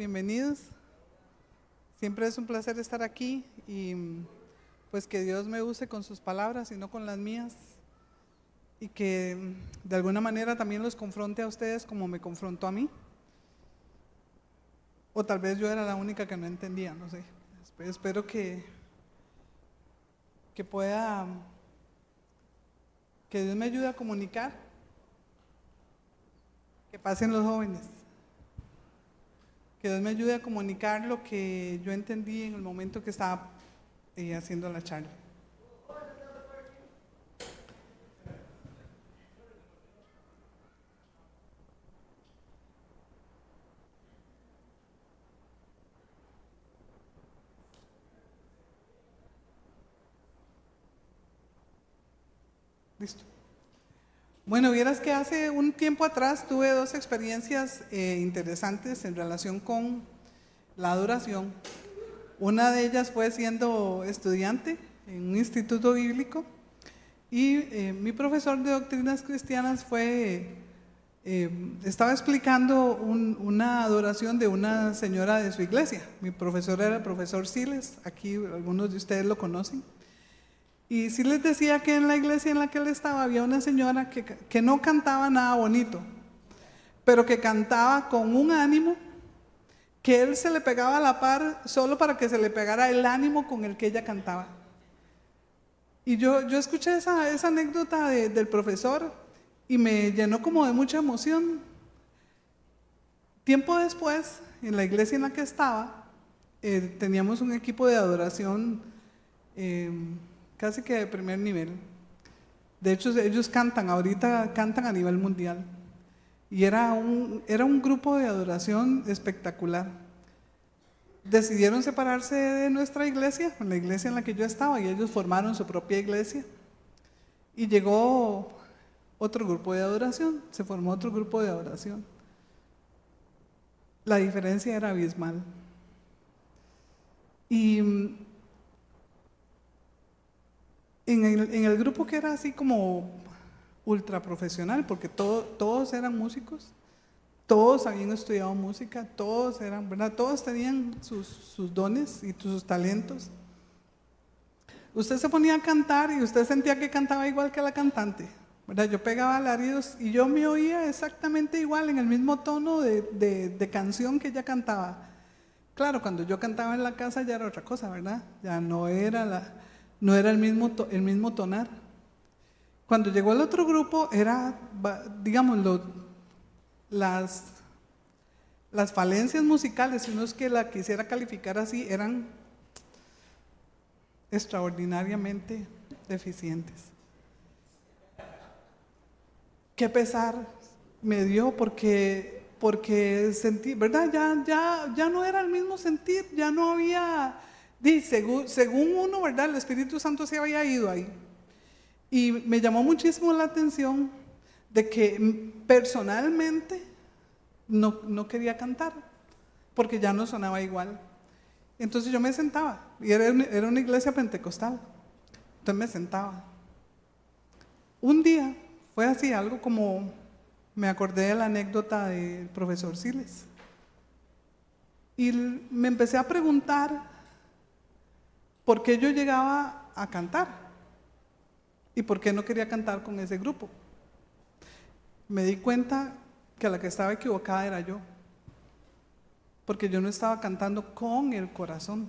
bienvenidos. Siempre es un placer estar aquí y pues que Dios me use con sus palabras y no con las mías y que de alguna manera también los confronte a ustedes como me confrontó a mí. O tal vez yo era la única que no entendía, no sé. Espero que, que pueda, que Dios me ayude a comunicar, que pasen los jóvenes. Que Dios me ayude a comunicar lo que yo entendí en el momento que estaba eh, haciendo la charla. Bueno, vieras que hace un tiempo atrás tuve dos experiencias eh, interesantes en relación con la adoración. Una de ellas fue siendo estudiante en un instituto bíblico y eh, mi profesor de doctrinas cristianas fue, eh, estaba explicando una adoración de una señora de su iglesia. Mi profesor era el profesor Siles, aquí algunos de ustedes lo conocen. Y sí les decía que en la iglesia en la que él estaba había una señora que, que no cantaba nada bonito, pero que cantaba con un ánimo que él se le pegaba a la par solo para que se le pegara el ánimo con el que ella cantaba. Y yo, yo escuché esa, esa anécdota del profesor y me llenó como de mucha emoción. Tiempo después, en la iglesia en la que estaba, eh, teníamos un equipo de adoración. Eh, casi que de primer nivel. De hecho, ellos cantan, ahorita cantan a nivel mundial. Y era un, era un grupo de adoración espectacular. Decidieron separarse de nuestra iglesia, la iglesia en la que yo estaba, y ellos formaron su propia iglesia. Y llegó otro grupo de adoración, se formó otro grupo de adoración. La diferencia era abismal. Y en el, grupo que era así como ultra profesional, porque todos eran músicos, todos habían estudiado música, todos eran, ¿verdad? Todos tenían sus, dones y sus talentos. Usted se ponía a cantar y usted sentía que cantaba igual que la cantante. ¿verdad? Yo pegaba alaridos y yo me oía exactamente igual, en el mismo tono de, de, canción que ella cantaba. Claro, cuando yo cantaba en la casa ya era otra cosa, ¿verdad? Ya no era la, no era el mismo, el mismo tonar. Cuando llegó el otro grupo, era, digamos, las, las falencias musicales, si no es que la quisiera calificar así, eran extraordinariamente deficientes. Qué pesar me dio porque, porque sentí, ¿verdad? Ya, ya, ya no era el mismo sentir, ya no había Dice, según, uno, ¿verdad? El Espíritu Santo se había ido ahí. Y me llamó muchísimo la atención de que personalmente no, no, quería cantar, porque ya no sonaba igual. Entonces yo me sentaba, y era, era una iglesia pentecostal. Entonces me sentaba. Un día fue así, algo como, me acordé de la anécdota del profesor Siles. Y me empecé a preguntar ¿por qué yo llegaba a cantar? ¿Y por qué no quería cantar con ese grupo? Me di cuenta que la que estaba equivocada era yo, porque yo no estaba cantando con el corazón,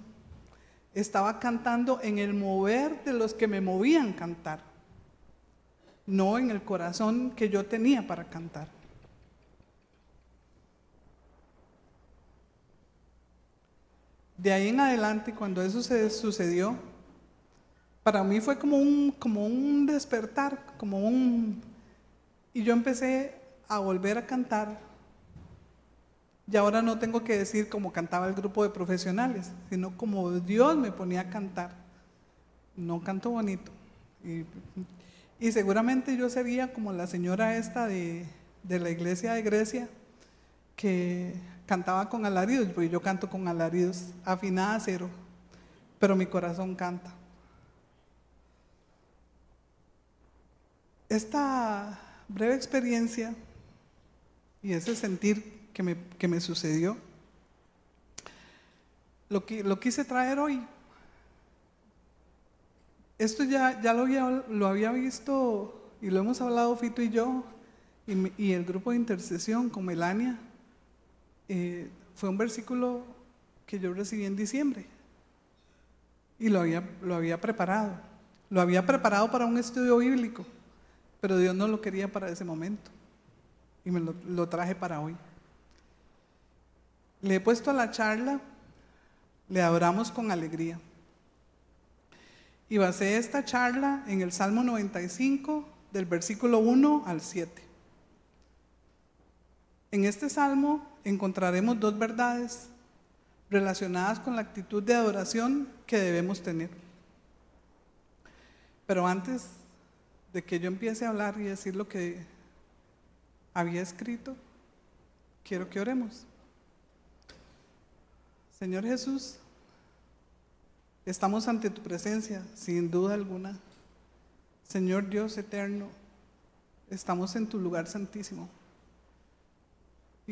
estaba cantando en el mover de los que me movían cantar, no en el corazón que yo tenía para cantar. De ahí en adelante, cuando eso se sucedió, para mí fue como un, como un despertar, como un... Y yo empecé a volver a cantar. Y ahora no tengo que decir como cantaba el grupo de profesionales, sino como Dios me ponía a cantar. No canto bonito. Y, seguramente yo sería como la señora esta de, de la iglesia de Grecia, que cantaba con alaridos, porque yo canto con alaridos, afinada cero, pero mi corazón canta. Esta breve experiencia y ese sentir que me, que me sucedió lo, lo quise traer hoy. Esto ya, ya lo, había, lo había visto y lo hemos hablado Fito y yo y, el grupo de intercesión con Melania. Eh, fue un versículo que yo recibí en diciembre y lo había, lo había preparado. Lo había preparado para un estudio bíblico, pero Dios no lo quería para ese momento y me lo, traje para hoy. Le he puesto a la charla, le adoramos con alegría. Y basé esta charla en el Salmo 95, del versículo 1 al 7. En este salmo encontraremos dos verdades relacionadas con la actitud de adoración que debemos tener. Pero antes de que yo empiece a hablar y decir lo que había escrito, quiero que oremos. Señor Jesús, estamos ante tu presencia, sin duda alguna. Señor Dios eterno, estamos en tu lugar santísimo.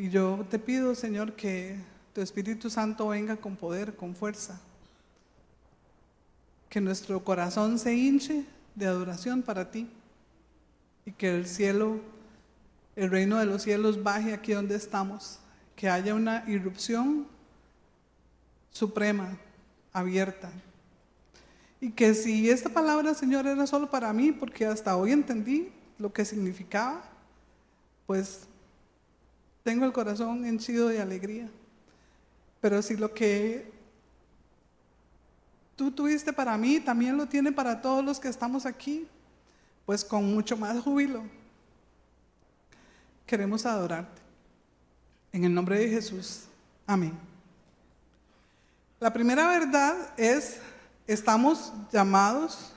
Y yo te pido, Señor, que tu Espíritu Santo venga con poder, con fuerza. Que nuestro corazón se hinche de adoración para ti. Y que el cielo, el reino de los cielos baje aquí donde estamos. Que haya una irrupción suprema, abierta. Y que si esta palabra, Señor, era solo para mí, porque hasta hoy entendí lo que significaba, pues tengo el corazón henchido de alegría. Pero si lo que tú tuviste para mí también lo tiene para todos los que estamos aquí, pues con mucho más júbilo queremos adorarte. En el nombre de Jesús. Amén. La primera verdad es, estamos llamados,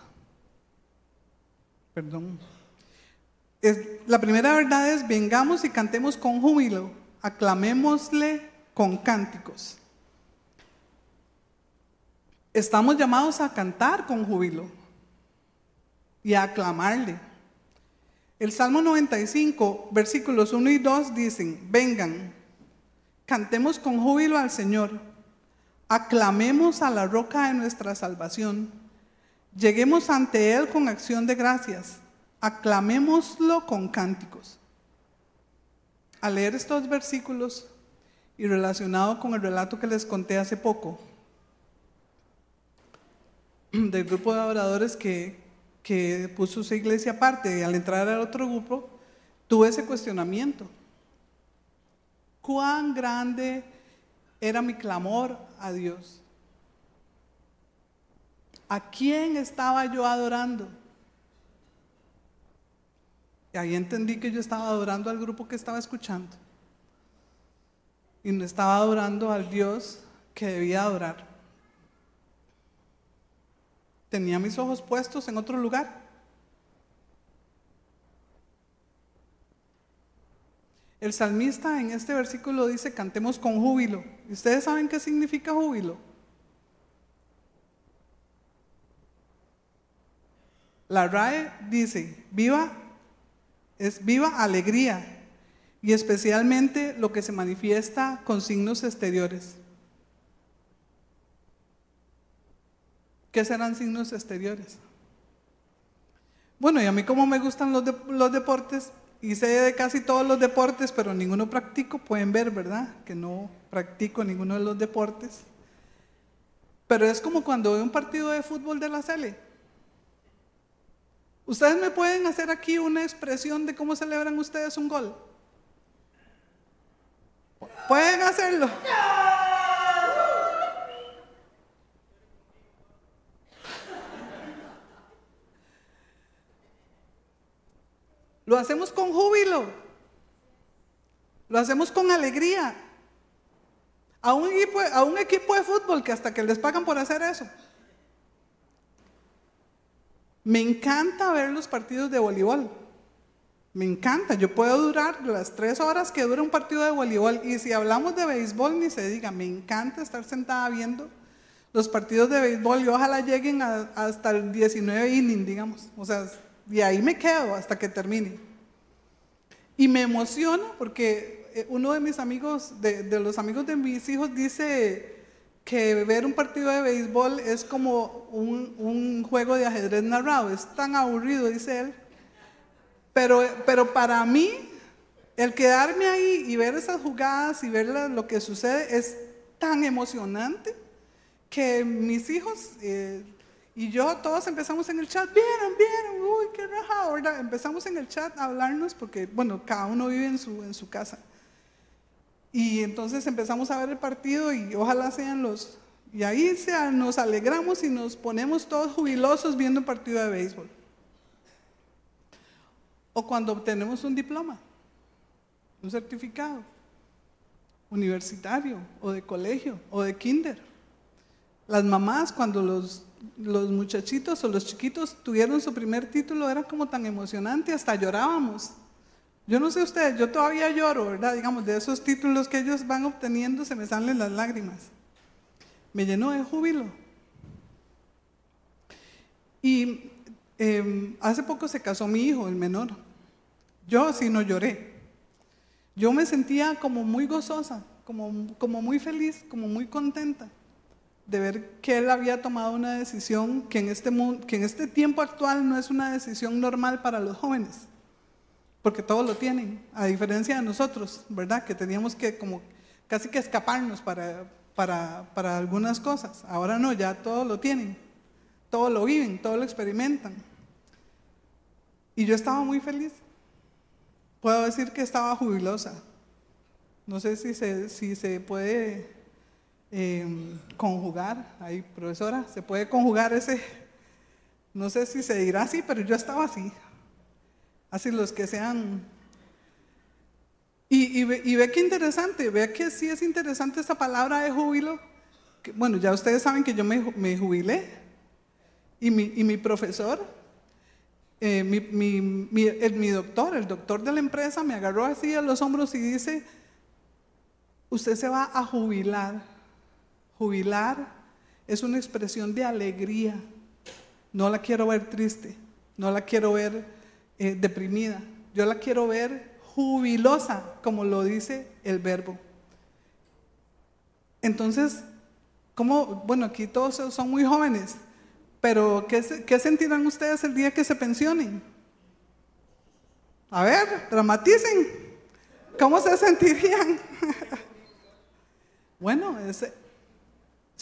perdón, la primera verdad es, vengamos y cantemos con júbilo, aclamémosle con cánticos. Estamos llamados a cantar con júbilo y a aclamarle. El Salmo 95, versículos 1 y 2 dicen, vengan, cantemos con júbilo al Señor, aclamemos a la roca de nuestra salvación, lleguemos ante Él con acción de gracias aclamémoslo con cánticos. Al leer estos versículos y relacionado con el relato que les conté hace poco, del grupo de adoradores que, que puso su iglesia aparte, y al entrar al otro grupo, tuve ese cuestionamiento. ¿Cuán grande era mi clamor a Dios? ¿A quién estaba yo adorando? Y ahí entendí que yo estaba adorando al grupo que estaba escuchando. Y no estaba adorando al Dios que debía adorar. Tenía mis ojos puestos en otro lugar. El salmista en este versículo dice, cantemos con júbilo. ¿Y ustedes saben qué significa júbilo? La RAE dice, viva es viva alegría y especialmente lo que se manifiesta con signos exteriores. ¿Qué serán signos exteriores? Bueno, y a mí como me gustan los, los deportes, y sé de casi todos los deportes, pero ninguno practico, pueden ver, ¿verdad? Que no practico ninguno de los deportes. Pero es como cuando veo un partido de fútbol de la Sele. ¿Ustedes me pueden hacer aquí una expresión de cómo celebran ustedes un gol? Pueden hacerlo. Lo hacemos con júbilo. Lo hacemos con alegría. A un, equipo, a un equipo de fútbol que hasta que les pagan por hacer eso. Me encanta ver los partidos de voleibol. Me encanta. Yo puedo durar las tres horas que dura un partido de voleibol. Y si hablamos de béisbol, ni se diga. Me encanta estar sentada viendo los partidos de béisbol y ojalá lleguen hasta el 19 inning, digamos. O sea, y ahí me quedo hasta que termine. Y me emociona porque eh, uno de mis amigos, de, de los amigos de mis hijos, dice que ver un partido de béisbol es como un, un juego de ajedrez narrado, es tan aburrido, dice él. Pero, pero para mí, el quedarme ahí y ver esas jugadas y ver lo que sucede es tan emocionante que mis hijos eh, y yo todos empezamos en el chat, vieron, vieron, uy, qué rajado, ¿verdad? Empezamos en el chat a hablarnos porque, bueno, cada uno vive en su, en su casa. Y entonces empezamos a ver el partido y ojalá sean los... Y ahí sea, nos alegramos y nos ponemos todos jubilosos viendo un partido de béisbol. O cuando obtenemos un diploma, un certificado universitario o de colegio o de kinder. Las mamás cuando los, los muchachitos o los chiquitos tuvieron su primer título era como tan emocionante, hasta llorábamos. Yo no sé ustedes, yo todavía lloro, ¿verdad? Digamos, de esos títulos que ellos van obteniendo se me salen las lágrimas. Me llenó de júbilo. Y em, hace poco se casó mi hijo, el menor. Yo sí no lloré. Yo me sentía como muy gozosa, como, muy feliz, como muy contenta de ver que él había tomado una decisión que en, este mundo, que en este tiempo actual no es una decisión normal para los jóvenes porque todos lo tienen, a diferencia de nosotros, ¿verdad? Que teníamos que como casi que escaparnos para, para, para algunas cosas. Ahora no, ya todos lo tienen, todos lo viven, todos lo experimentan. Y yo estaba muy feliz. Puedo decir que estaba jubilosa. No sé si se, si se puede em, conjugar, ahí profesora, se puede conjugar ese, no sé si se dirá así, pero yo estaba así, Así los que sean... Y, ve, qué interesante, ve que sí es interesante esta palabra de júbilo. bueno, ya ustedes saben que yo me, jubilé y mi, profesor, eh, mi, mi, doctor, el doctor de la empresa, me agarró así a los hombros y dice, usted se va a jubilar. Jubilar es una expresión de alegría. No la quiero ver triste, no la quiero ver eh, deprimida. Yo la quiero ver jubilosa, como lo dice el verbo. Entonces, ¿cómo? Bueno, aquí todos son muy jóvenes, pero ¿qué, ¿qué sentirán ustedes el día que se pensionen? A ver, dramaticen. ¿Cómo se sentirían? bueno,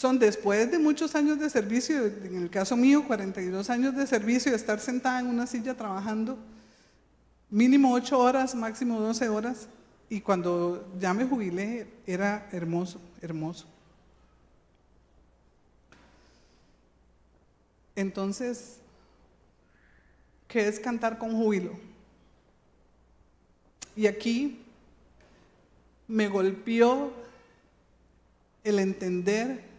son después de muchos años de servicio, en el caso mío, 42 años de servicio, de estar sentada en una silla trabajando mínimo 8 horas, máximo 12 horas, y cuando ya me jubilé era hermoso, hermoso. Entonces, ¿qué es cantar con júbilo? Y aquí me golpeó el entender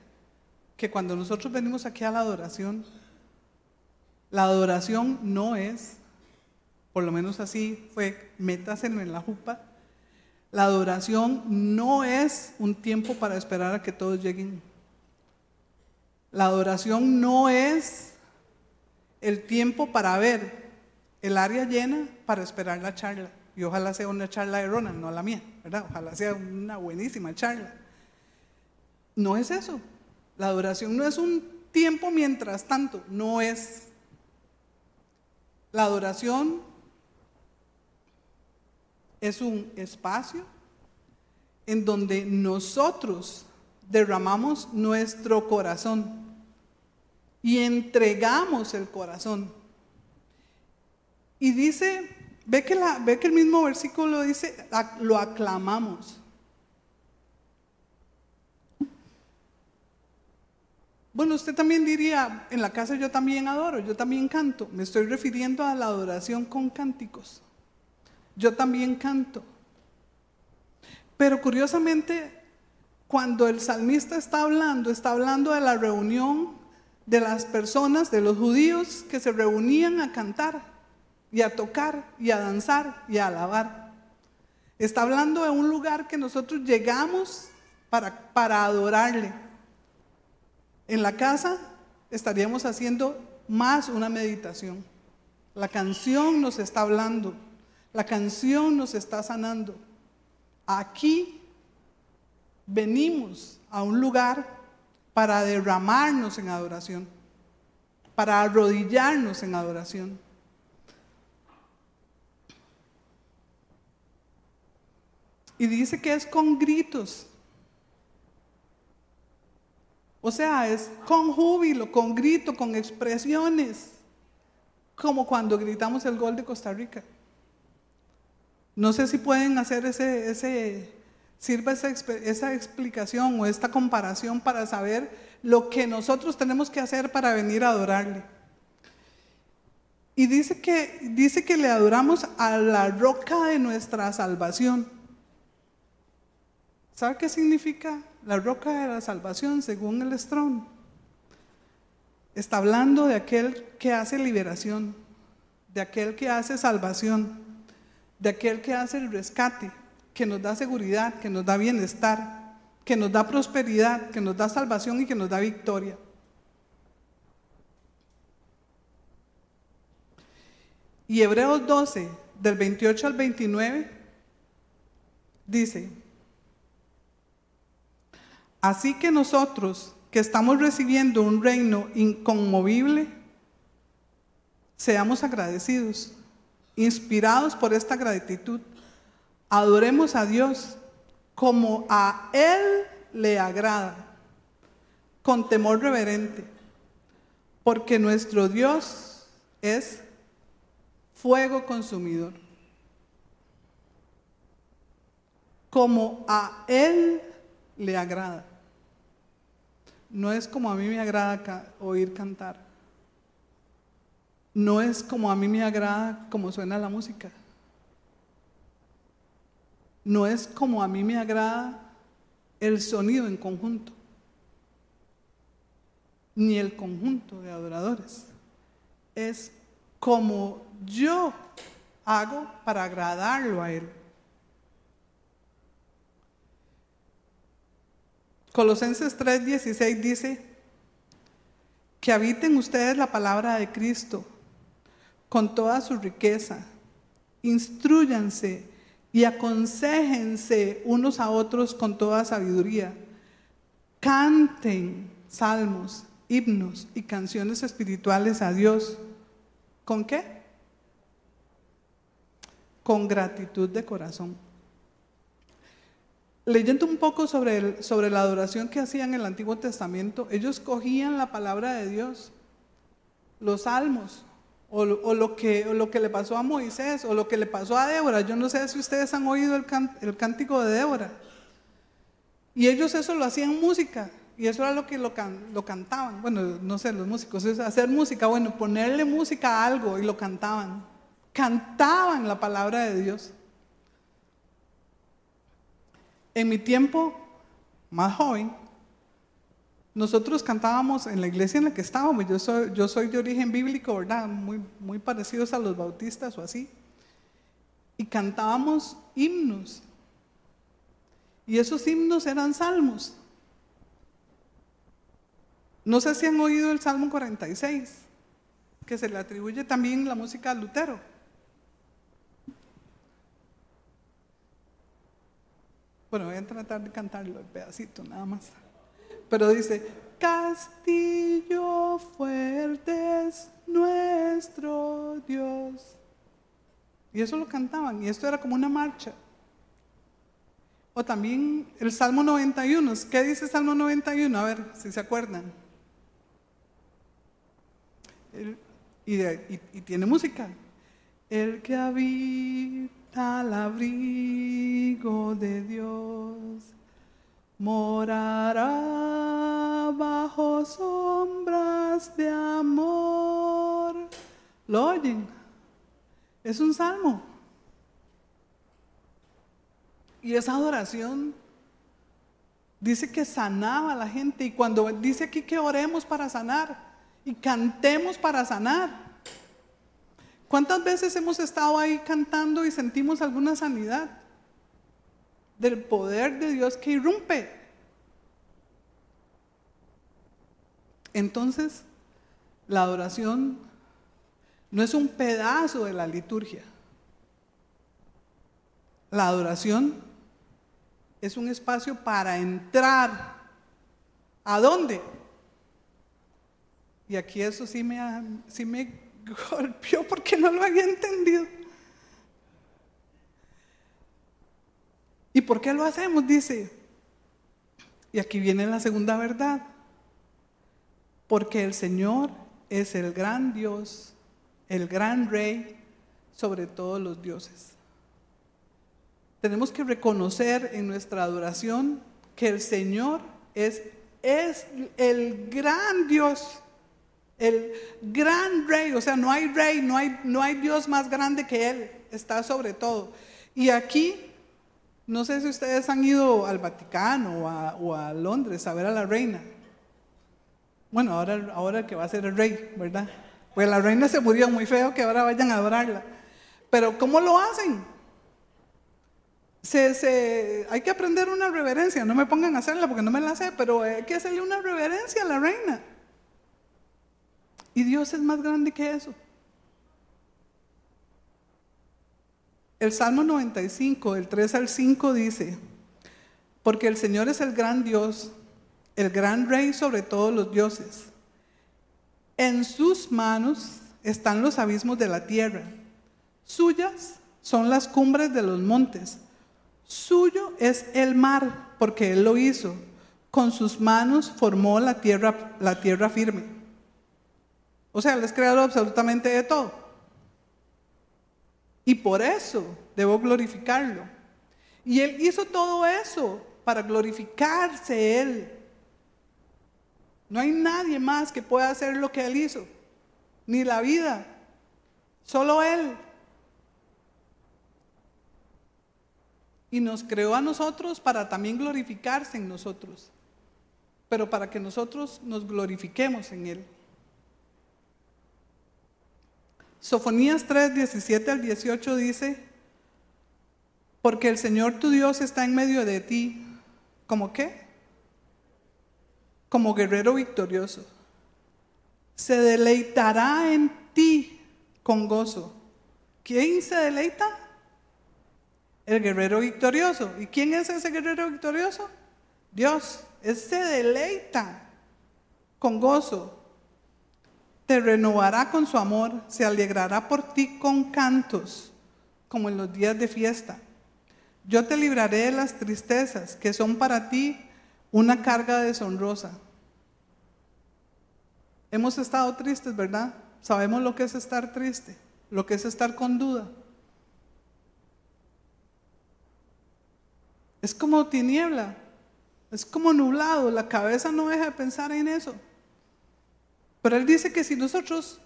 que cuando nosotros venimos aquí a la adoración, la adoración no es, por lo menos así fue, métaselo en la jupa, la adoración no es un tiempo para esperar a que todos lleguen. La adoración no es el tiempo para ver el área llena para esperar la charla. Y ojalá sea una charla de no la mía, ¿verdad? Ojalá sea una buenísima charla. No es eso. La adoración no es un tiempo mientras tanto, no es. La adoración es un espacio en donde nosotros derramamos nuestro corazón y entregamos el corazón. Y dice, ve que, la, ve que el mismo versículo dice, lo aclamamos. Bueno, usted también diría, en la casa yo también adoro, yo también canto. Me estoy refiriendo a la adoración con cánticos. Yo también canto. Pero curiosamente, cuando el salmista está hablando, está hablando de la reunión de las personas, de los judíos que se reunían a cantar y a tocar y a danzar y a alabar. Está hablando de un lugar que nosotros llegamos para, para adorarle. En la casa estaríamos haciendo más una meditación. La canción nos está hablando, la canción nos está sanando. Aquí venimos a un lugar para derramarnos en adoración, para arrodillarnos en adoración. Y dice que es con gritos. O sea, es con júbilo, con grito, con expresiones, como cuando gritamos el gol de Costa Rica. No sé si pueden hacer ese, ese sirva esa, esa explicación o esta comparación para saber lo que nosotros tenemos que hacer para venir a adorarle. Y dice que, dice que le adoramos a la roca de nuestra salvación. ¿Sabe qué significa la roca de la salvación según el Strong? Está hablando de aquel que hace liberación, de aquel que hace salvación, de aquel que hace el rescate, que nos da seguridad, que nos da bienestar, que nos da prosperidad, que nos da salvación y que nos da victoria. Y Hebreos 12, del 28 al 29, dice, así que nosotros que estamos recibiendo un reino inconmovible, seamos agradecidos, inspirados por esta gratitud Adoremos a Dios como a Él le agrada, con temor reverente, porque nuestro Dios es fuego consumidor. Como a Él le agrada. No es como a mí me agrada oír cantar. No es como a mí me agrada como suena la música. No es como a mí me agrada el sonido en conjunto, ni el conjunto de adoradores. Es como yo hago para agradarlo a Él. Colosenses 3:16 dice, que habiten ustedes la palabra de Cristo con toda su riqueza, instruyanse y aconsejense unos a otros con toda sabiduría. Canten salmos, himnos y canciones espirituales a Dios. ¿Con qué? Con gratitud de corazón. Leyendo un poco sobre, sobre la adoración que hacían en el Antiguo Testamento, ellos cogían la palabra de Dios, los salmos, o, lo que, lo que le pasó a Moisés, o lo que le pasó a Débora. Yo no sé si ustedes han oído el, el cántico de Débora. Y ellos eso lo hacían música, y eso era lo que lo, lo cantaban. Bueno, no sé, los músicos, es hacer música, bueno, ponerle música a algo y lo cantaban. Cantaban la palabra de Dios. En mi tiempo más joven, nosotros cantábamos en la iglesia en la que estábamos, yo soy, de origen bíblico, ¿verdad? Muy, muy parecidos a los bautistas o así. Y cantábamos himnos. Y esos himnos eran salmos. No sé si han oído el Salmo 46, que se le atribuye también la música a Lutero. Bueno, voy a tratar de cantarlo el pedacito nada más. Pero dice, castillo fuerte es nuestro Dios. Y eso lo cantaban, y esto era como una marcha. O también el Salmo 91. ¿Qué dice Salmo 91? A ver si se acuerdan. y, y, tiene música. El que habita al abrigo de Dios morará bajo sombras de amor. ¿Lo oyen? Es un salmo. Y esa adoración dice que sanaba a la gente. Y cuando dice aquí que oremos para sanar y cantemos para sanar. ¿Cuántas veces hemos estado ahí cantando y sentimos alguna sanidad? del poder de Dios que irrumpe. Entonces, la adoración no es un pedazo de la liturgia. La adoración es un espacio para entrar ¿A dónde? Y aquí eso sí me, sí me golpeó porque no lo había entendido. ¿Y por qué lo hacemos? Dice. Y aquí viene la segunda verdad. Porque el Señor es el gran Dios, el gran Rey sobre todos los dioses. Tenemos que reconocer en nuestra adoración que el Señor es, es el gran Dios, el gran Rey. O sea, no hay Rey, no hay, no hay Dios más grande que Él, está sobre todo. Y aquí no sé si ustedes han ido al Vaticano o a, Londres a ver a la reina. Bueno, ahora, ahora que va a ser el rey, ¿verdad? Pues la reina se murió muy feo que ahora vayan a adorarla. Pero ¿cómo lo hacen? Se, hay que aprender una reverencia. No me pongan a hacerla porque no me la sé, pero hay que hacerle una reverencia a la reina. Y Dios es más grande que eso. El Salmo 95, del 3 al 5 dice, porque el Señor es el gran Dios, el gran Rey sobre todos los dioses. En sus manos están los abismos de la tierra. Suyas son las cumbres de los montes. Suyo es el mar, porque Él lo hizo. Con sus manos formó la tierra, la tierra firme. O sea, Él es creador absolutamente de todo. Y por eso debo glorificarlo. Y Él hizo todo eso para glorificarse Él. No hay nadie más que pueda hacer lo que Él hizo, ni la vida, solo Él. Y nos creó a nosotros para también glorificarse en nosotros, pero para que nosotros nos glorifiquemos en Él. Sofonías 3, 17 al 18 dice, porque el Señor tu Dios está en medio de ti, ¿como qué? Como guerrero victorioso. Se deleitará en ti con gozo. ¿Quién se deleita? El guerrero victorioso. ¿Y quién es ese guerrero victorioso? Dios. Él se deleita con gozo te renovará con su amor, se alegrará por ti con cantos, como en los días de fiesta. Yo te libraré de las tristezas, que son para ti una carga deshonrosa. Hemos estado tristes, ¿verdad? Sabemos lo que es estar triste, lo que es estar con duda. Es como tiniebla, es como nublado, la cabeza no deja de pensar en eso. Pero Él dice que si nosotros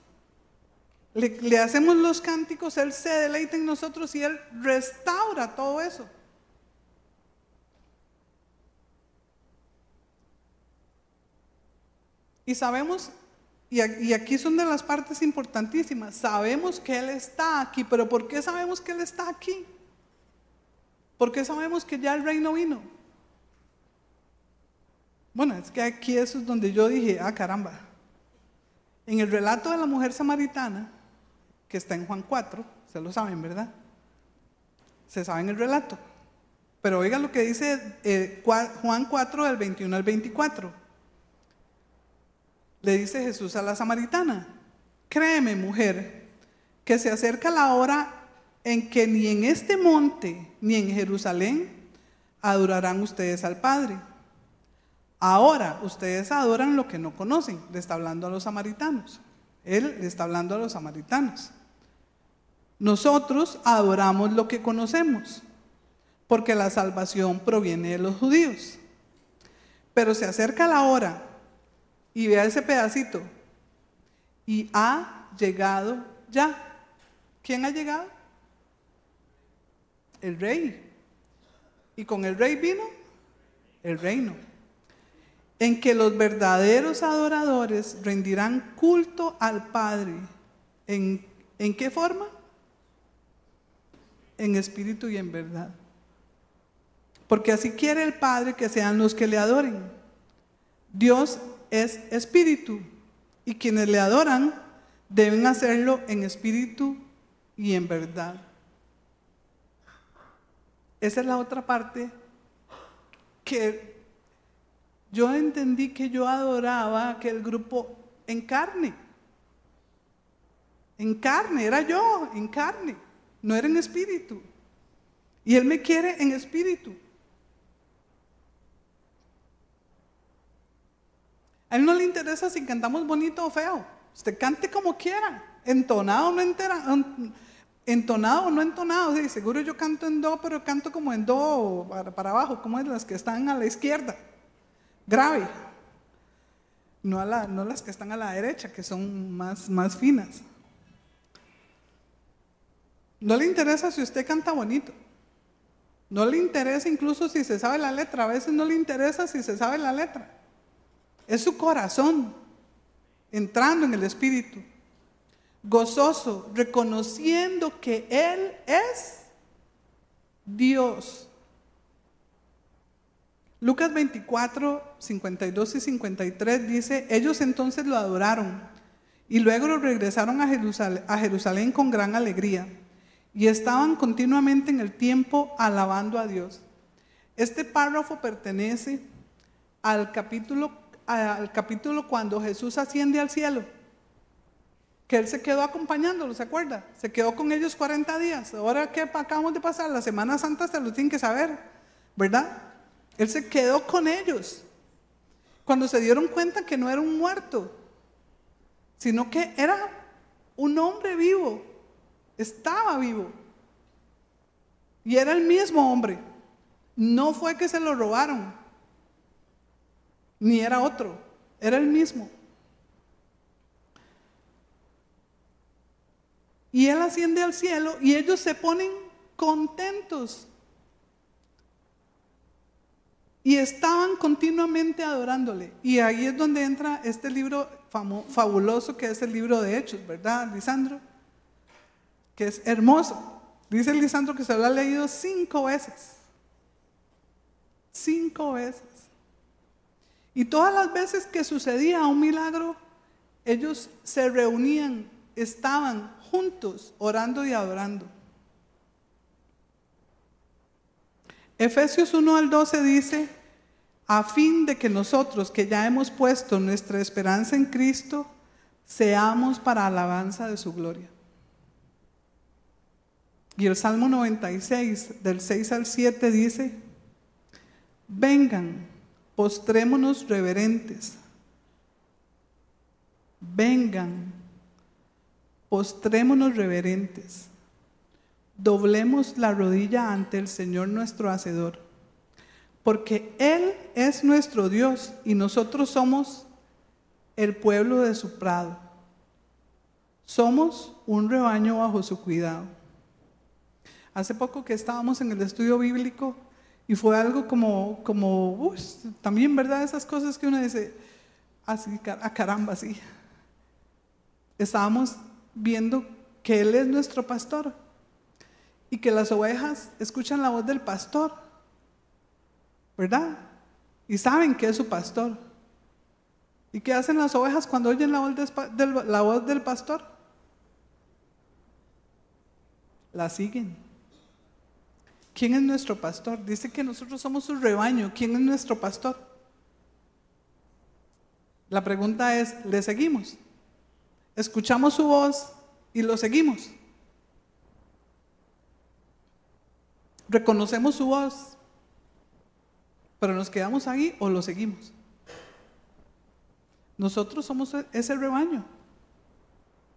le, hacemos los cánticos, Él se deleita en nosotros y Él restaura todo eso. Y sabemos, y aquí son de las partes importantísimas, sabemos que Él está aquí, pero ¿por qué sabemos que Él está aquí? ¿Por qué sabemos que ya el reino vino? Bueno, es que aquí eso es donde yo dije, ah, caramba, en el relato de la mujer samaritana, que está en Juan 4, se lo saben, ¿verdad? Se sabe en el relato. Pero oigan lo que dice eh, Juan 4 del 21 al 24. Le dice Jesús a la samaritana, créeme mujer, que se acerca la hora en que ni en este monte ni en Jerusalén adorarán ustedes al Padre. Ahora ustedes adoran lo que no conocen. Le está hablando a los samaritanos. Él le está hablando a los samaritanos. Nosotros adoramos lo que conocemos, porque la salvación proviene de los judíos. Pero se acerca la hora y vea ese pedacito. Y ha llegado ya. ¿Quién ha llegado? El rey. Y con el rey vino el reino en que los verdaderos adoradores rendirán culto al Padre. ¿En, ¿En, qué forma? En espíritu y en verdad. Porque así quiere el Padre que sean los que le adoren. Dios es espíritu y quienes le adoran deben hacerlo en espíritu y en verdad. Esa es la otra parte que yo entendí que yo adoraba aquel grupo en carne. En carne, era yo, en carne, no era en espíritu. Y Él me quiere en espíritu. A Él no le interesa si cantamos bonito o feo. Usted cante como quiera, entonado o no entera, entonado o no entonado. Sí, seguro yo canto en do, pero canto como en do para, abajo, como es las que están a la izquierda. Grave. No, a la, no las que están a la derecha, que son más, más finas. No le interesa si usted canta bonito. No le interesa incluso si se sabe la letra. A veces no le interesa si se sabe la letra. Es su corazón entrando en el Espíritu. Gozoso, reconociendo que Él es Dios. Lucas 24, 52 y 53 dice, ellos entonces lo adoraron y luego lo regresaron a Jerusalén, con gran alegría y estaban continuamente en el tiempo alabando a Dios. Este párrafo pertenece al capítulo, al capítulo cuando Jesús asciende al cielo, que Él se quedó acompañándolo, ¿se acuerda? Se quedó con ellos 40 días. Ahora que acabamos de pasar, la Semana Santa se lo tienen que saber, ¿verdad? Él se quedó con ellos. Cuando se dieron cuenta que no era un muerto, sino que era un hombre vivo, estaba vivo. Y era el mismo hombre. No fue que se lo robaron, ni era otro, era el mismo. Y él asciende al cielo y ellos se ponen contentos y estaban continuamente adorándole. Y ahí es donde entra este libro fabuloso que es el libro de Hechos, ¿verdad, Lisandro? Que es hermoso. Dice Lisandro que se lo ha leído cinco veces. Cinco veces. Y todas las veces que sucedía un milagro, ellos se reunían, estaban juntos orando y adorando. Efesios 1 al 12 dice, a fin de que nosotros que ya hemos puesto nuestra esperanza en Cristo, seamos para alabanza de su gloria. Y el Salmo 96, del 6 al 7, dice, vengan, postrémonos reverentes, vengan, postrémonos reverentes doblemos la rodilla ante el Señor nuestro Hacedor, porque Él es nuestro Dios y nosotros somos el pueblo de su prado. Somos un rebaño bajo su cuidado. Hace poco que estábamos en el estudio bíblico y fue algo como, como también, ¿verdad? Esas cosas que uno dice, así, a caramba, así. Estábamos viendo que Él es nuestro pastor y que las ovejas escuchan la voz del pastor, ¿verdad? Y saben que es su pastor. ¿Y qué hacen las ovejas cuando oyen la voz, del, la voz del pastor? La siguen. ¿Quién es nuestro pastor? Dice que nosotros somos su rebaño. ¿Quién es nuestro pastor? La pregunta es, ¿le seguimos? ¿Escuchamos su voz y lo seguimos? Reconocemos su voz, pero nos quedamos ahí o lo seguimos. Nosotros somos ese rebaño.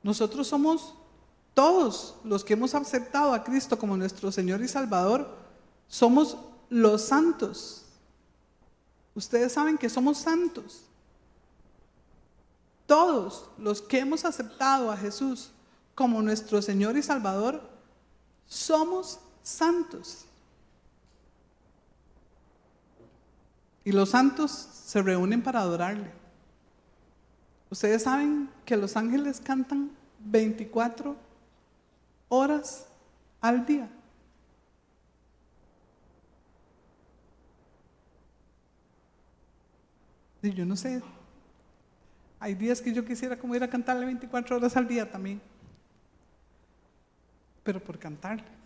Nosotros somos todos los que hemos aceptado a Cristo como nuestro Señor y Salvador, somos los santos. Ustedes saben que somos santos. Todos los que hemos aceptado a Jesús como nuestro Señor y Salvador, somos santos. Y los santos se reúnen para adorarle. Ustedes saben que los ángeles cantan 24 horas al día. Y yo no sé, hay días que yo quisiera como ir a cantarle 24 horas al día también, pero por cantarle.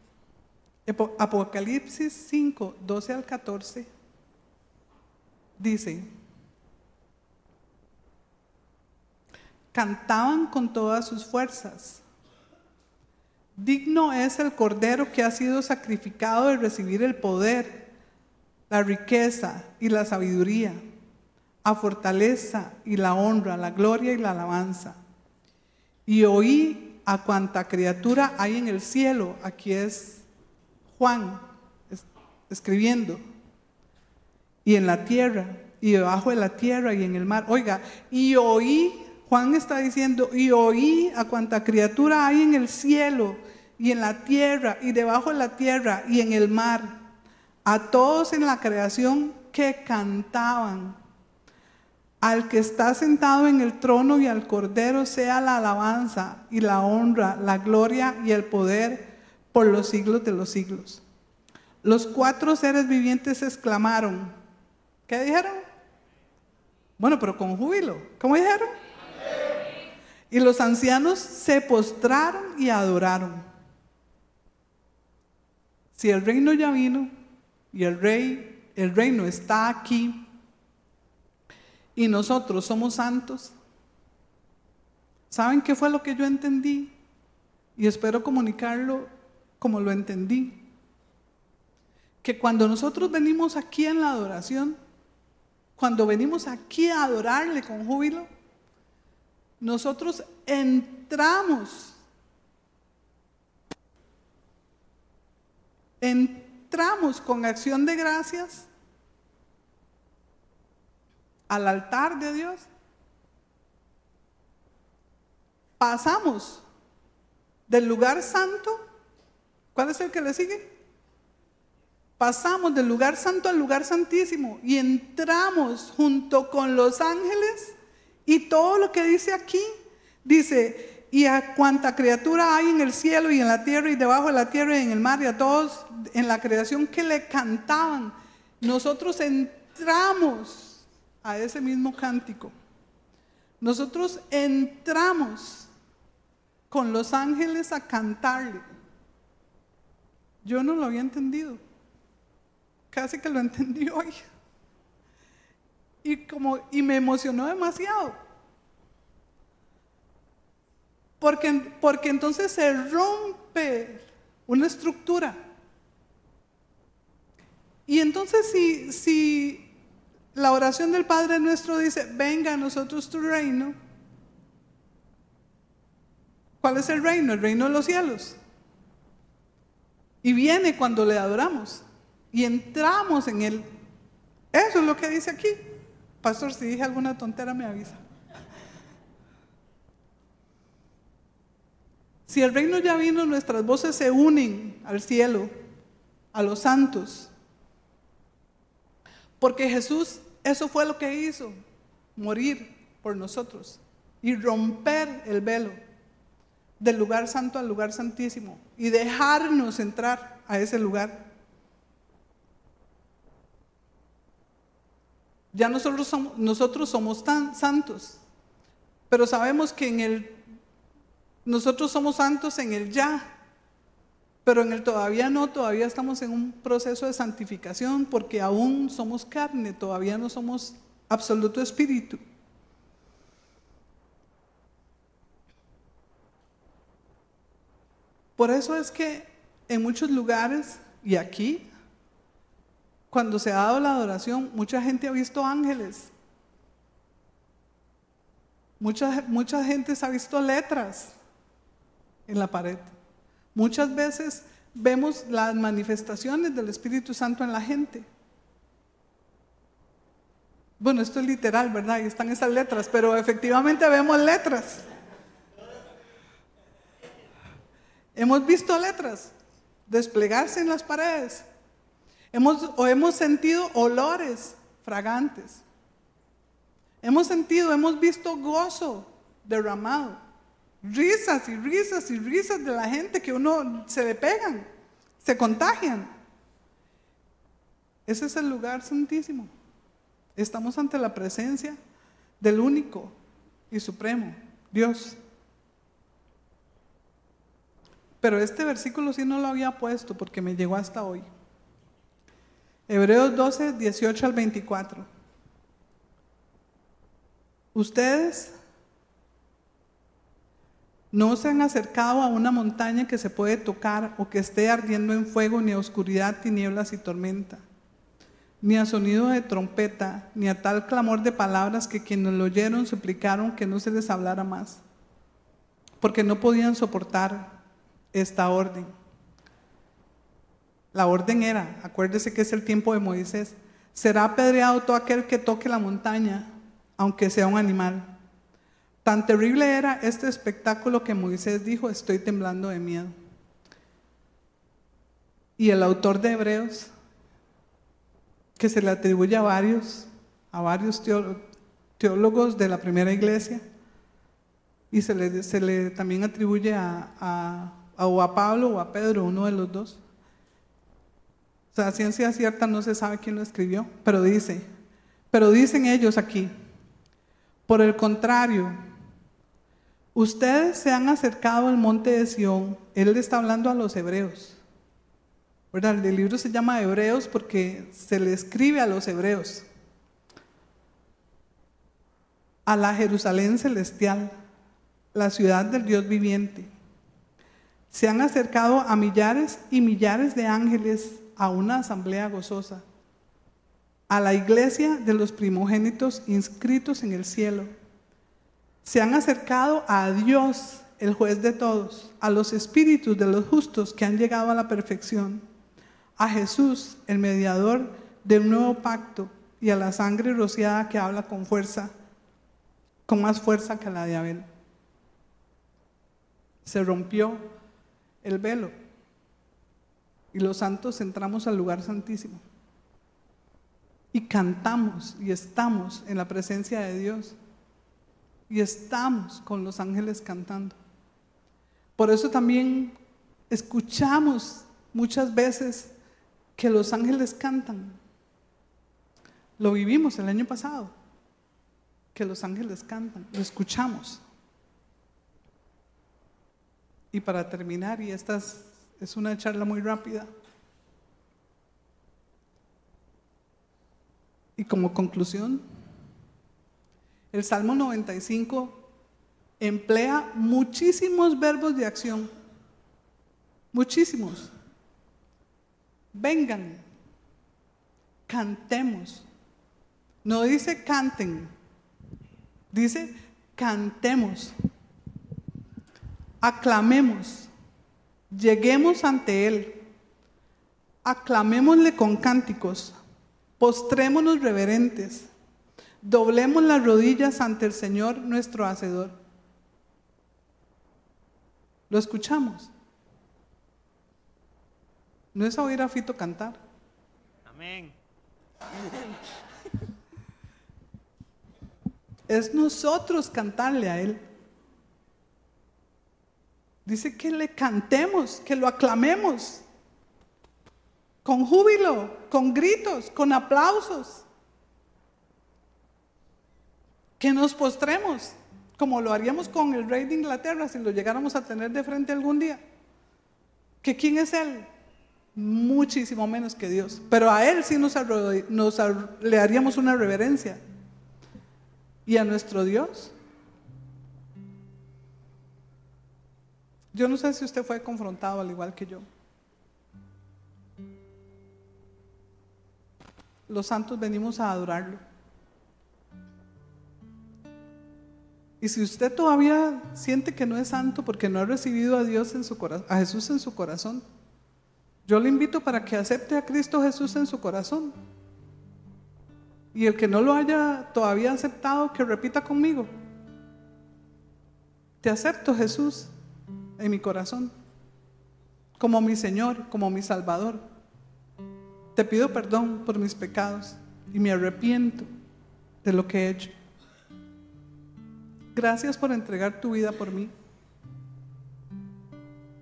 Apocalipsis 5, 12 al 14 dice, cantaban con todas sus fuerzas. Digno es el Cordero que ha sido sacrificado de recibir el poder, la riqueza y la sabiduría, a fortaleza y la honra, la gloria y la alabanza. Y oí a cuanta criatura hay en el cielo, aquí es Juan escribiendo, y en la tierra, y debajo de la tierra y en el mar. Oiga, y oí, Juan está diciendo, y oí a cuanta criatura hay en el cielo y en la tierra y debajo de la tierra y en el mar, a todos en la creación que cantaban. Al que está sentado en el trono y al cordero sea la alabanza y la honra, la gloria y el poder por los siglos de los siglos. Los cuatro seres vivientes exclamaron, ¿qué dijeron? Bueno, pero con júbilo. ¿Cómo dijeron? Y los ancianos se postraron y adoraron. Si el reino ya vino y el rey, el reino está aquí y nosotros somos santos, ¿saben qué fue lo que yo entendí? Y espero comunicarlo como lo entendí. Que cuando nosotros venimos aquí en la adoración, cuando venimos aquí a adorarle con júbilo, nosotros entramos, entramos con acción de gracias al altar de Dios. Pasamos del lugar santo, ¿cuál es el que le sigue? pasamos del lugar santo al lugar santísimo y entramos junto con los ángeles y todo lo que dice aquí, dice, y a cuanta criatura hay en el cielo y en la tierra y debajo de la tierra y en el mar y a todos en la creación que le cantaban, nosotros entramos a ese mismo cántico. Nosotros entramos con los ángeles a cantarle. Yo no lo había entendido casi que lo entendí hoy. Y, como, y me emocionó demasiado. Porque, porque entonces se rompe una estructura. Y entonces si, si la oración del Padre nuestro dice, venga a nosotros tu reino, ¿cuál es el reino? El reino de los cielos. Y viene cuando le adoramos y entramos en él. Eso es lo que dice aquí. Pastor, si dije alguna tontera me avisa. Si el reino ya vino, nuestras voces se unen al cielo, a los santos. Porque Jesús, eso fue lo que hizo, morir por nosotros y romper el velo del lugar santo al lugar santísimo y dejarnos entrar a ese lugar. Ya nosotros somos, nosotros somos tan santos, pero sabemos que en el, nosotros somos santos en el ya, pero en el todavía no, todavía estamos en un proceso de santificación porque aún somos carne, todavía no somos absoluto espíritu. Por eso es que en muchos lugares, y aquí, cuando se ha dado la adoración, mucha gente ha visto ángeles. Mucha, gente se ha visto letras en la pared. Muchas veces vemos las manifestaciones del Espíritu Santo en la gente. Bueno, esto es literal, ¿verdad? Y están esas letras, pero efectivamente vemos letras. Hemos visto letras desplegarse en las paredes. Hemos, o hemos sentido olores fragantes. Hemos sentido, hemos visto gozo derramado. Risas y risas y risas de la gente que uno se le pegan, se contagian. Ese es el lugar santísimo. Estamos ante la presencia del único y supremo, Dios. Pero este versículo sí no lo había puesto porque me llegó hasta hoy. Hebreos 12, 18 al 24. Ustedes No se han acercado a una montaña que se puede tocar o que esté ardiendo en fuego, ni a oscuridad, tinieblas y tormenta, ni a sonido de trompeta, ni a tal clamor de palabras que quienes lo oyeron suplicaron que no se les hablara más, porque no podían soportar esta orden. La orden era, acuérdese que es el tiempo de Moisés, será apedreado todo aquel que toque la montaña, aunque sea un animal. Tan terrible era este espectáculo que Moisés dijo, estoy temblando de miedo. Y el autor de Hebreos, que se le atribuye a varios, a varios teólogos de la primera iglesia, y se le, se le también atribuye a, a, a Pablo o a Pedro, uno de los dos. O sea, ciencia cierta no se sabe quién lo escribió, pero dice, pero dicen ellos aquí, por el contrario, Ustedes se han acercado al monte de Sión. Él le está hablando a los hebreos. ¿Verdad? El libro se llama Hebreos porque se le escribe a los hebreos. A la Jerusalén celestial, la ciudad del Dios viviente. Se han acercado a millares y millares de ángeles a una asamblea gozosa. A la iglesia de los primogénitos inscritos en el cielo se han acercado a Dios, el juez de todos, a los espíritus de los justos que han llegado a la perfección, a Jesús, el mediador de un nuevo pacto, y a la sangre rociada que habla con fuerza, con más fuerza que la de Abel. Se rompió el velo y los santos entramos al lugar santísimo y cantamos y estamos en la presencia de Dios y estamos con los ángeles cantando. Por eso también escuchamos muchas veces que los ángeles cantan. Lo vivimos el año pasado, que los ángeles cantan, lo escuchamos. Y para terminar, y esta es, una charla muy rápida, y como conclusión, el Salmo 95 emplea muchísimos verbos de acción. Muchísimos. Vengan, cantemos. No dice canten, dice cantemos. Aclamemos, lleguemos ante Él, aclamémosle con cánticos, postrémonos reverentes Doblemos las rodillas ante el Señor nuestro Hacedor. ¿Lo escuchamos? No es oír a Fito cantar. Amén. Es nosotros cantarle a Él. Dice que le cantemos, que lo aclamemos, con júbilo, con gritos, con aplausos que nos postremos, como lo haríamos con el rey de Inglaterra si lo llegáramos a tener de frente algún día. ¿Que quién es él? Muchísimo menos que Dios. Pero a él sí nos, le haríamos una reverencia. ¿Y a nuestro Dios? Yo no sé si usted fue confrontado al igual que yo. Los santos venimos a adorarlo. Y si usted todavía siente que no es santo porque no ha recibido a Dios en su corazón, a Jesús en su corazón, yo le invito para que acepte a Cristo Jesús en su corazón. Y el que no lo haya todavía aceptado, que repita conmigo. Te acepto Jesús en mi corazón, como mi Señor, como mi Salvador. Te pido perdón por mis pecados y me arrepiento de lo que he hecho. Gracias por entregar tu vida por mí.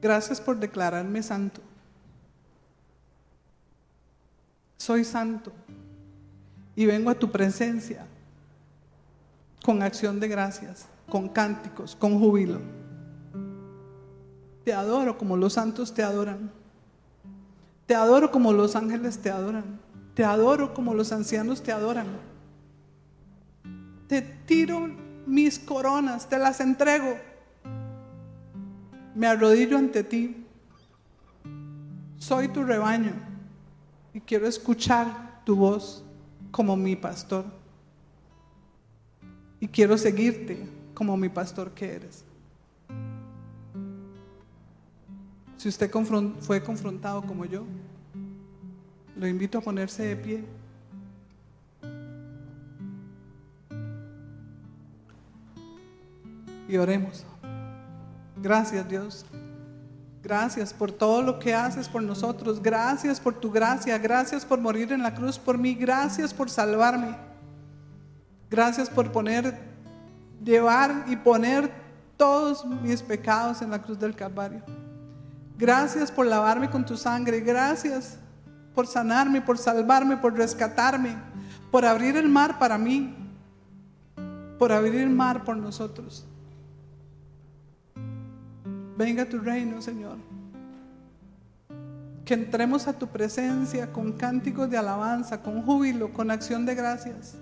Gracias por declararme santo. Soy santo y vengo a tu presencia con acción de gracias, con cánticos, con júbilo. Te adoro como los santos te adoran. Te adoro como los ángeles te adoran. Te adoro como los ancianos te adoran. Te tiro mis coronas, te las entrego. Me arrodillo ante ti. Soy tu rebaño y quiero escuchar tu voz como mi pastor. Y quiero seguirte como mi pastor que eres. Si usted fue confrontado como yo, lo invito a ponerse de pie. Y oremos. Gracias Dios. Gracias por todo lo que haces por nosotros. Gracias por tu gracia. Gracias por morir en la cruz por mí. Gracias por salvarme. Gracias por poner, llevar y poner todos mis pecados en la cruz del Calvario. Gracias por lavarme con tu sangre. Gracias por sanarme, por salvarme, por rescatarme, por abrir el mar para mí, por abrir el mar por nosotros. Venga tu reino, Señor. Que entremos a tu presencia con cánticos de alabanza, con júbilo, con acción de gracias,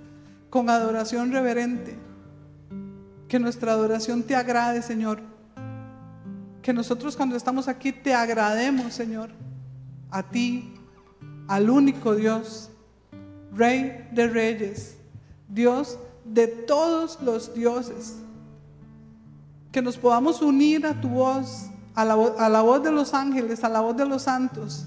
con adoración reverente. Que nuestra adoración te agrade, Señor que nosotros cuando estamos aquí te agrademos, Señor, a ti, al único Dios, Rey de Reyes, Dios de todos los dioses. Que nos podamos unir a tu voz, a la, a la voz de los ángeles, a la voz de los santos,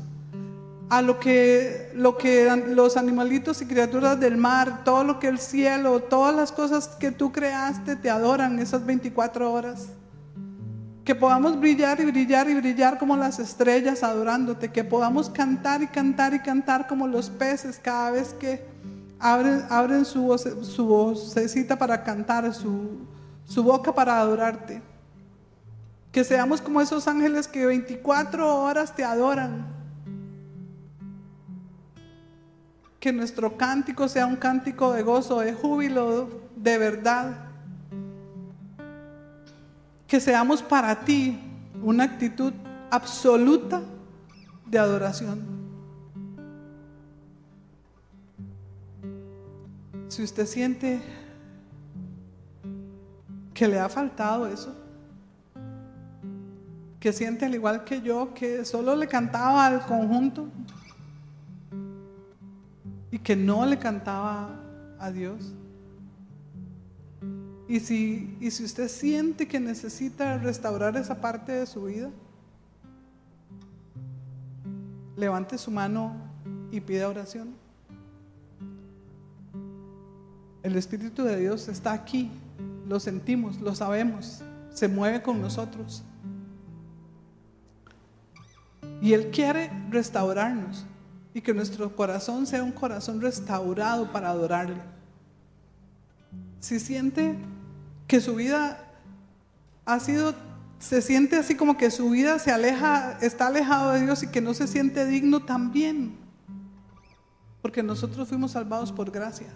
a lo que, lo que los animalitos y criaturas del mar, todo lo que el cielo, todas las cosas que tú creaste te adoran esas 24 horas. Que podamos brillar y brillar y brillar como las estrellas adorándote. Que podamos cantar y cantar y cantar como los peces cada vez que abren, su vocecita para cantar, su, su boca para adorarte. Que seamos como esos ángeles que 24 horas te adoran. Que nuestro cántico sea un cántico de gozo, de júbilo, de verdad que seamos para ti una actitud absoluta de adoración. Si usted siente que le ha faltado eso, que siente al igual que yo que solo le cantaba al conjunto y que no le cantaba a Dios, y si, y si usted siente que necesita restaurar esa parte de su vida, levante su mano y pida oración. El Espíritu de Dios está aquí, lo sentimos, lo sabemos, se mueve con nosotros. Y Él quiere restaurarnos y que nuestro corazón sea un corazón restaurado para adorarle. Si siente que su vida ha sido, se siente así como que su vida se aleja, está alejado de Dios y que no se siente digno también. Porque nosotros fuimos salvados por gracia.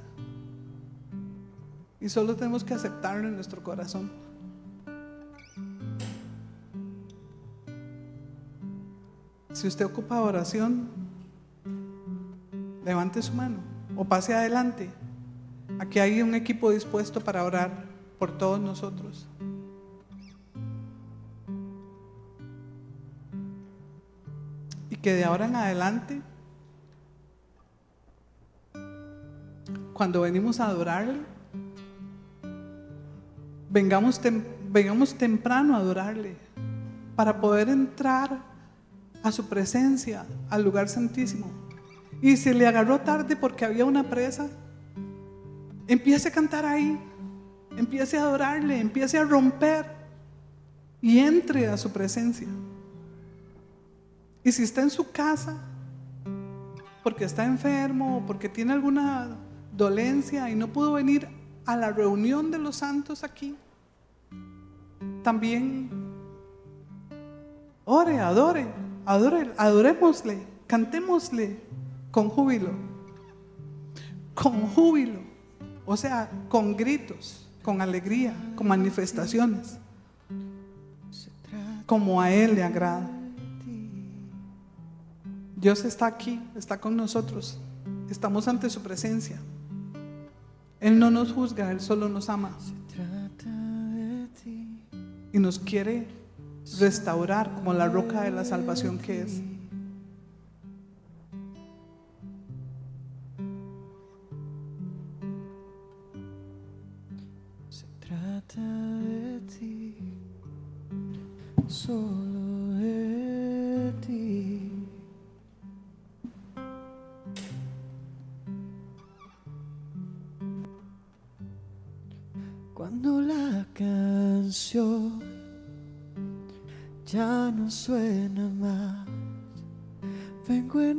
Y solo tenemos que aceptarlo en nuestro corazón. Si usted ocupa oración, levante su mano o pase adelante. Aquí hay un equipo dispuesto para orar por todos nosotros. Y que de ahora en adelante, cuando venimos a adorarle, vengamos, vengamos temprano a adorarle para poder entrar a su presencia, al lugar santísimo. Y si le agarró tarde porque había una presa, empiece a cantar ahí. Empiece a adorarle, empiece a romper y entre a su presencia. Y si está en su casa, porque está enfermo porque tiene alguna dolencia y no pudo venir a la reunión de los santos aquí, también ore, adore, adore, adorémosle, cantémosle con júbilo, con júbilo, o sea, con gritos con alegría, con manifestaciones, como a Él le agrada. Dios está aquí, está con nosotros, estamos ante su presencia. Él no nos juzga, Él solo nos ama. Y nos quiere restaurar como la roca de la salvación que es. Solo de ti. Cuando la canción ya no suena más, vengo en